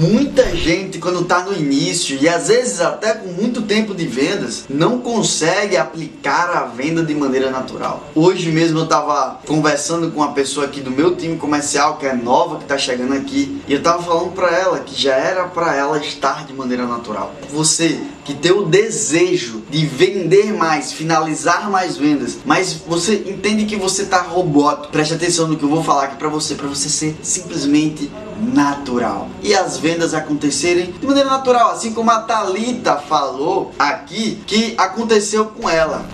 Muita gente, quando está no início e às vezes até com muito tempo de vendas, não consegue aplicar a venda de maneira natural. Hoje mesmo eu estava conversando com uma pessoa aqui do meu time comercial que é nova, que está chegando aqui, e eu estava falando para ela que já era para ela estar de maneira natural. Você que tem o desejo de vender mais, finalizar mais vendas, mas você entende que você está robótico. Preste atenção no que eu vou falar aqui para você, para você ser simplesmente natural. E as vendas acontecerem de maneira natural, assim como a Talita falou aqui que aconteceu com ela.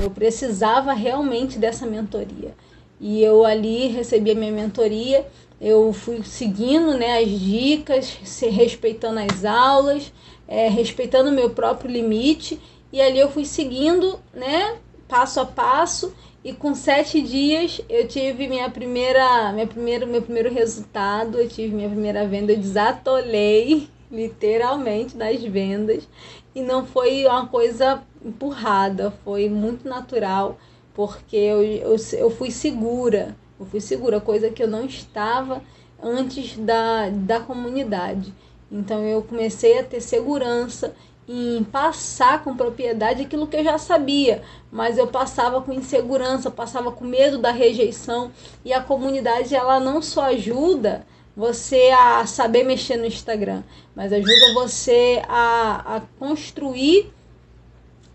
Eu precisava realmente dessa mentoria. E eu ali recebi a minha mentoria, eu fui seguindo né, as dicas, se respeitando as aulas, é, respeitando o meu próprio limite, e ali eu fui seguindo né, passo a passo e com sete dias eu tive minha primeira, minha primeira, meu primeiro resultado, eu tive minha primeira venda, eu desatolei literalmente nas vendas. E não foi uma coisa empurrada, foi muito natural, porque eu, eu, eu fui segura, eu fui segura, coisa que eu não estava antes da, da comunidade. Então eu comecei a ter segurança em passar com propriedade aquilo que eu já sabia, mas eu passava com insegurança, passava com medo da rejeição e a comunidade ela não só ajuda você a saber mexer no Instagram, mas ajuda você a, a construir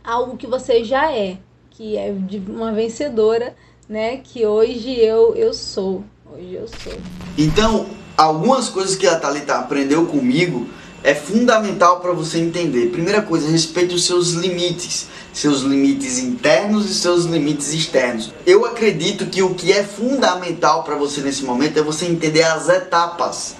algo que você já é, que é de uma vencedora, né? Que hoje eu eu sou, hoje eu sou. Então, algumas coisas que a Thalita aprendeu comigo é fundamental para você entender. Primeira coisa, respeite os seus limites, seus limites internos e seus limites externos. Eu acredito que o que é fundamental para você nesse momento é você entender as etapas.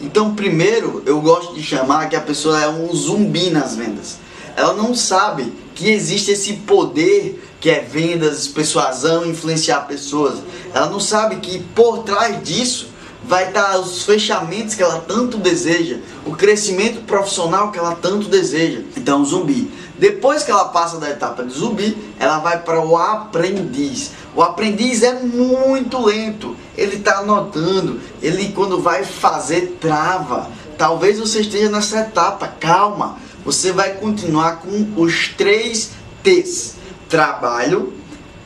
Então, primeiro, eu gosto de chamar que a pessoa é um zumbi nas vendas. Ela não sabe que existe esse poder que é vendas, persuasão, influenciar pessoas. Ela não sabe que por trás disso vai estar os fechamentos que ela tanto deseja, o crescimento profissional que ela tanto deseja. Então, zumbi. Depois que ela passa da etapa de zumbi, ela vai para o aprendiz. O aprendiz é muito lento. Ele está anotando, ele quando vai fazer trava. Talvez você esteja nessa etapa, calma. Você vai continuar com os três T's: trabalho,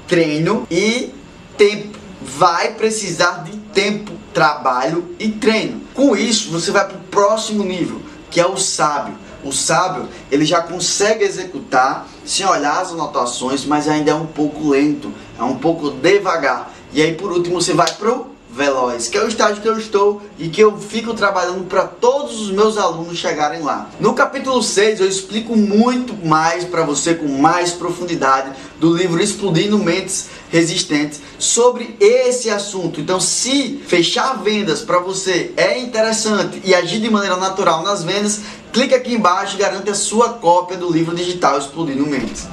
treino e tempo. Vai precisar de tempo trabalho e treino. Com isso, você vai para o próximo nível, que é o sábio. O sábio, ele já consegue executar sem olhar as anotações, mas ainda é um pouco lento, é um pouco devagar. E aí, por último, você vai para o veloz, que é o estágio que eu estou e que eu fico trabalhando para todos os meus alunos chegarem lá. No capítulo 6 eu explico muito mais para você com mais profundidade do livro Explodindo Mentes Resistentes sobre esse assunto. Então, se fechar vendas para você é interessante e agir de maneira natural nas vendas, clique aqui embaixo e garante a sua cópia do livro digital Explodindo Mentes.